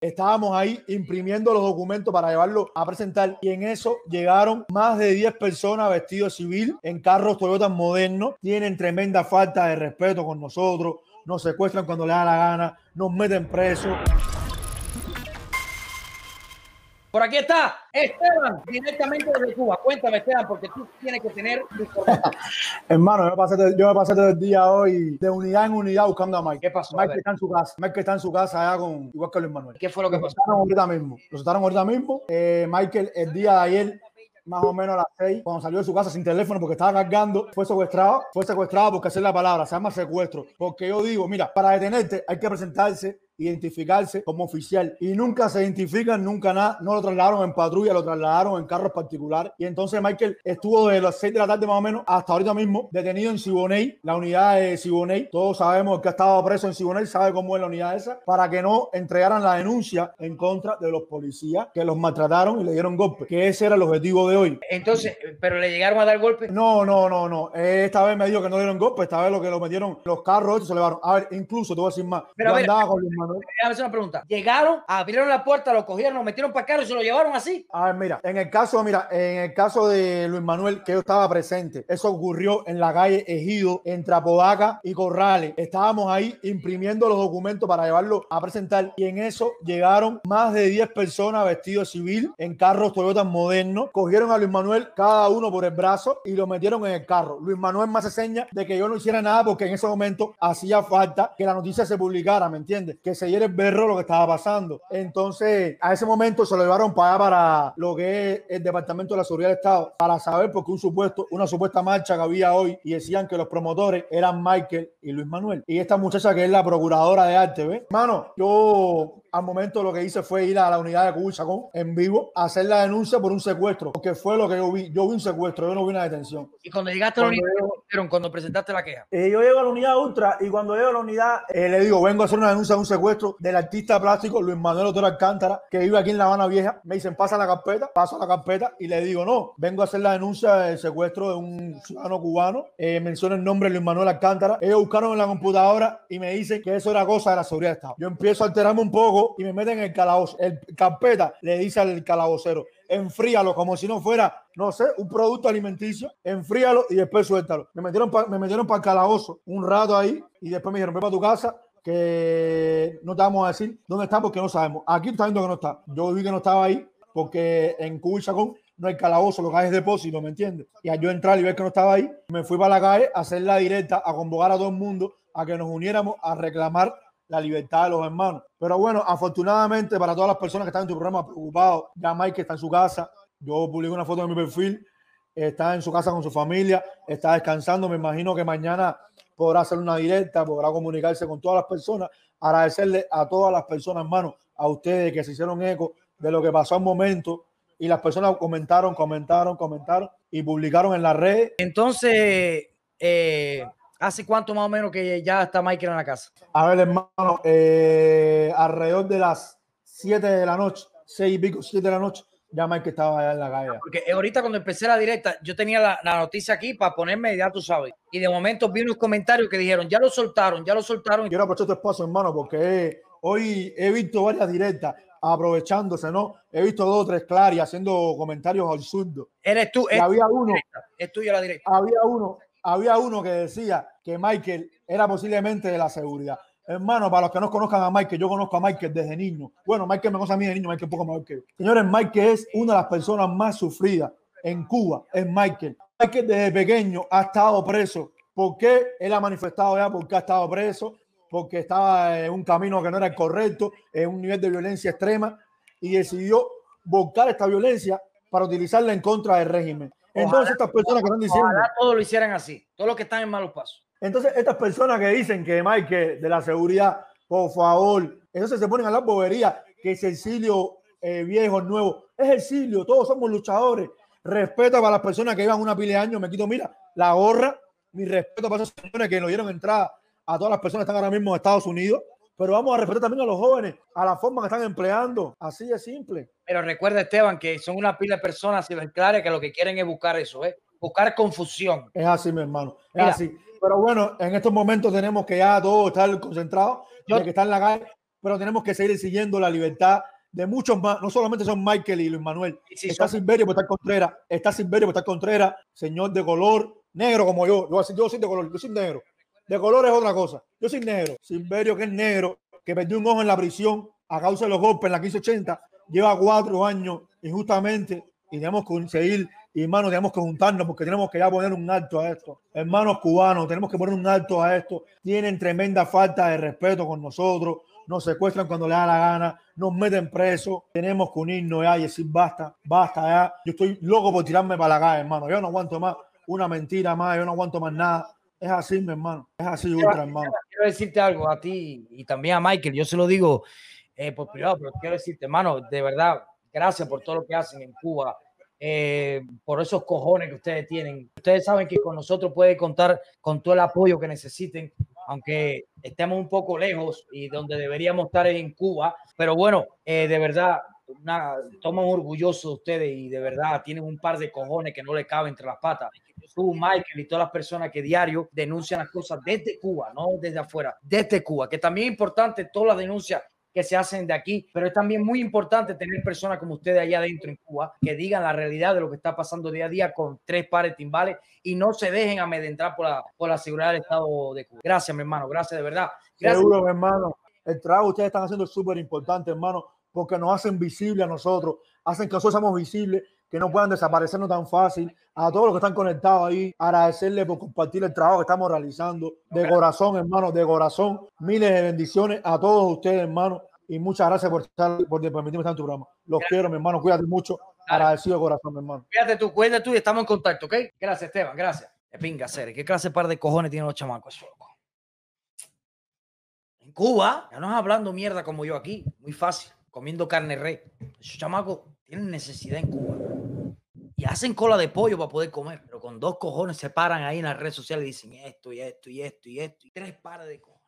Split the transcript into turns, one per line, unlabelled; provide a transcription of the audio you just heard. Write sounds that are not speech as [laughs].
Estábamos ahí imprimiendo los documentos para llevarlo a presentar y en eso llegaron más de 10 personas vestidos civil en carros Toyota modernos. Tienen tremenda falta de respeto con nosotros, nos secuestran cuando les da la gana, nos meten presos.
Por aquí está Esteban, directamente desde Cuba. Cuéntame, Esteban, porque tú tienes que tener [laughs]
Hermano, yo me, pasé, todo- yo me pasé todo el día hoy de unidad en unidad buscando a Mike.
¿Qué pasó?
Mike está en su casa. Mike está en su casa allá con igual que Luis Manuel.
¿Qué fue lo que
Lo
pasó?
soltaron ahorita mismo. Lo soltaron ahorita mismo. Eh, Michael, el día de ayer, más o menos a las 6, cuando salió de su casa sin teléfono porque estaba cargando, fue secuestrado. Fue secuestrado porque es la palabra, se llama secuestro. Porque yo digo, mira, para detenerte hay que presentarse identificarse como oficial y nunca se identifican, nunca nada, no lo trasladaron en patrulla, lo trasladaron en carros particulares y entonces Michael estuvo de las 6 de la tarde más o menos hasta ahorita mismo detenido en Siboney, la unidad de Siboney, todos sabemos que ha estado preso en Siboney, sabe cómo es la unidad esa, para que no entregaran la denuncia en contra de los policías que los maltrataron y le dieron golpes, que ese era el objetivo de hoy.
Entonces, pero le llegaron a dar golpes.
No, no, no, no. Esta vez me dijo que no dieron golpe, esta vez lo que lo metieron, los carros se llevaron. A ver, incluso te voy a decir más.
Pero
Yo
a ver,
andaba con Manuel.
Déjame hacer una pregunta. Llegaron, abrieron la puerta, lo cogieron, lo metieron para el carro y se lo llevaron así.
A ver, mira, en el caso, mira, en el caso de Luis Manuel, que yo estaba presente, eso ocurrió en la calle Ejido, entre Apodaca y Corrales. Estábamos ahí imprimiendo los documentos para llevarlo a presentar y en eso llegaron más de 10 personas vestidos civil en carros Toyota modernos. Cogieron a Luis Manuel cada uno por el brazo y lo metieron en el carro. Luis Manuel me hace seña de que yo no hiciera nada porque en ese momento hacía falta que la noticia se publicara, ¿me entiendes? Que se diera el berro lo que estaba pasando. Entonces, a ese momento se lo llevaron para para lo que es el Departamento de la Seguridad del Estado, para saber porque un supuesto, una supuesta marcha que había hoy y decían que los promotores eran Michael y Luis Manuel. Y esta muchacha que es la procuradora de arte, ¿ves? Mano, yo al momento lo que hice fue ir a la unidad de Cubichacón en vivo a hacer la denuncia por un secuestro, porque fue lo que yo vi. Yo vi un secuestro, yo no vi una detención.
Y cuando llegaste a la
Cuando
unidad,
yo-
¿qué dijeron cuando presentaste la queja?
Eh, yo llego a la unidad ultra y cuando llego a la unidad eh, le digo, vengo a hacer una denuncia de un secuestro del artista plástico Luis Manuel Otero Alcántara, que vive aquí en La Habana Vieja. Me dicen, pasa la carpeta, paso la carpeta y le digo, no, vengo a hacer la denuncia del secuestro de un ciudadano cubano. Eh, menciona el nombre de Luis Manuel Alcántara. Ellos buscaron en la computadora y me dicen que eso era cosa de la seguridad del Estado. Yo empiezo a alterarme un poco y me meten en el calabozo. El carpeta le dice al calabocero, enfríalo como si no fuera, no sé, un producto alimenticio, enfríalo y después suéltalo. Me metieron para me metieron para el calabozo un rato ahí y después me dijeron, ve para tu casa que no te vamos a decir dónde está porque no sabemos. Aquí tú estás viendo que no está. Yo vi que no estaba ahí porque en Cuba y Chacón no hay calabozo, lo que hay es depósito, ¿me entiendes? Y al yo entrar y ver que no estaba ahí, me fui para la calle a hacer la directa, a convocar a todo el mundo a que nos uniéramos a reclamar la libertad de los hermanos. Pero bueno, afortunadamente para todas las personas que están en tu programa preocupados, ya Mike está en su casa, yo publiqué una foto en mi perfil, está en su casa con su familia, está descansando, me imagino que mañana podrá hacer una directa, podrá comunicarse con todas las personas, agradecerle a todas las personas, hermano, a ustedes que se hicieron eco de lo que pasó al momento. Y las personas comentaron, comentaron, comentaron y publicaron en las redes.
Entonces, eh, ¿hace cuánto más o menos que ya está Michael en la casa?
A ver, hermano, eh, alrededor de las 7 de la noche, 6 y pico, 7 de la noche, ya Mike estaba allá en la calle.
Porque ahorita cuando empecé la directa, yo tenía la, la noticia aquí para ponerme, ya tú sabes. Y de momento vi unos comentarios que dijeron, ya lo soltaron, ya lo soltaron.
Quiero aprovechar tu espacio, hermano, porque eh, hoy he visto varias directas aprovechándose, ¿no? He visto dos o tres claras haciendo comentarios absurdos.
Eres tú,
Y
es,
había uno,
es tuya la directa.
había uno, había uno que decía que Michael era posiblemente de la seguridad. Hermano, para los que no conozcan a Michael, yo conozco a Michael desde niño. Bueno, Michael me conoce a mí de niño, Michael poco mayor que yo. Señores, Michael es una de las personas más sufridas en Cuba, es Michael. Michael desde pequeño ha estado preso. ¿Por qué? Él ha manifestado ya porque ha estado preso, porque estaba en un camino que no era el correcto, en un nivel de violencia extrema y decidió volcar esta violencia para utilizarla en contra del régimen. Entonces, estas personas que están diciendo,
Ojalá todos lo hicieran así, todos los que están en malos pasos.
entonces, estas personas que dicen que Michael de la seguridad, por favor, entonces se ponen a la bobería que Cecilio eh, viejo, nuevo, es Cecilio, todos somos luchadores. Respeto para las personas que llevan una pila de años, me quito, mira, la gorra, mi respeto para esos señores que nos dieron entrada a todas las personas que están ahora mismo en Estados Unidos, pero vamos a respetar también a los jóvenes, a la forma que están empleando, así de simple.
Pero recuerda, Esteban, que son una pila de personas claras que lo que quieren es buscar eso, ¿eh? buscar confusión.
Es así, mi hermano, es
Mira.
así. Pero bueno, en estos momentos tenemos que ya todo estar concentrado,
Yo-
que está en la calle pero tenemos que seguir siguiendo la libertad de muchos más, no solamente son Michael y Luis Manuel,
Sí,
está
son-
Silverio por estar Contreras, está Silverio por estar Contreras, señor de color, negro como yo, yo, yo soy de color, yo soy negro, de color es otra cosa, yo soy negro, Silverio que es negro, que perdió un ojo en la prisión a causa de los golpes en la 1580, lleva cuatro años injustamente y tenemos que seguir, y hermanos, tenemos que juntarnos porque tenemos que ya poner un alto a esto. Hermanos cubanos, tenemos que poner un alto a esto. Tienen tremenda falta de respeto con nosotros, nos secuestran cuando les da la gana, nos meten presos. Tenemos que unirnos ya y decir basta, basta ya. Yo estoy loco por tirarme para la calle, hermano. Yo no aguanto más una mentira más, yo no aguanto más nada. Es así, mi hermano. Es así, ultra, hermano.
quiero decirte algo a ti y también a Michael. Yo se lo digo eh, por privado, pero quiero decirte, hermano, de verdad, gracias por todo lo que hacen en Cuba, eh, por esos cojones que ustedes tienen. Ustedes saben que con nosotros puede contar con todo el apoyo que necesiten, aunque estemos un poco lejos y donde deberíamos estar es en Cuba. Pero bueno, eh, de verdad, una, toman orgulloso de ustedes y de verdad tienen un par de cojones que no le caben entre las patas. Tú, Michael y todas las personas que diario denuncian las cosas desde Cuba, no desde afuera, desde Cuba, que también es importante todas las denuncias que se hacen de aquí, pero es también muy importante tener personas como ustedes allá adentro en Cuba que digan la realidad de lo que está pasando día a día con tres pares timbales y no se dejen amedrentar por la, por la seguridad del Estado de Cuba. Gracias, mi hermano, gracias de verdad. Gracias.
Seguro, mi hermano. El trabajo que ustedes están haciendo es súper importante, hermano, porque nos hacen visibles a nosotros, hacen que nosotros seamos visibles, que no puedan desaparecernos tan fácil. A todos los que están conectados ahí, agradecerles por compartir el trabajo que estamos realizando. De corazón, hermano, de corazón. Miles de bendiciones a todos ustedes, hermano. Y muchas gracias por, estar, por permitirme estar en tu programa. Los quiero, mi hermano. Cuídate mucho. Agradecido de corazón, mi hermano.
Cuídate tú, cuídate tú y estamos en contacto, ¿ok? Gracias, Esteban, gracias. Pinga, ser. ¿Qué clase de par de cojones tienen los chamacos? En Cuba, ya no es hablando mierda como yo aquí, muy fácil, comiendo carne re. Esos chamacos tienen necesidad en Cuba. Y hacen cola de pollo para poder comer, pero con dos cojones se paran ahí en las redes sociales y dicen esto y esto y esto y esto y tres pares de cojones.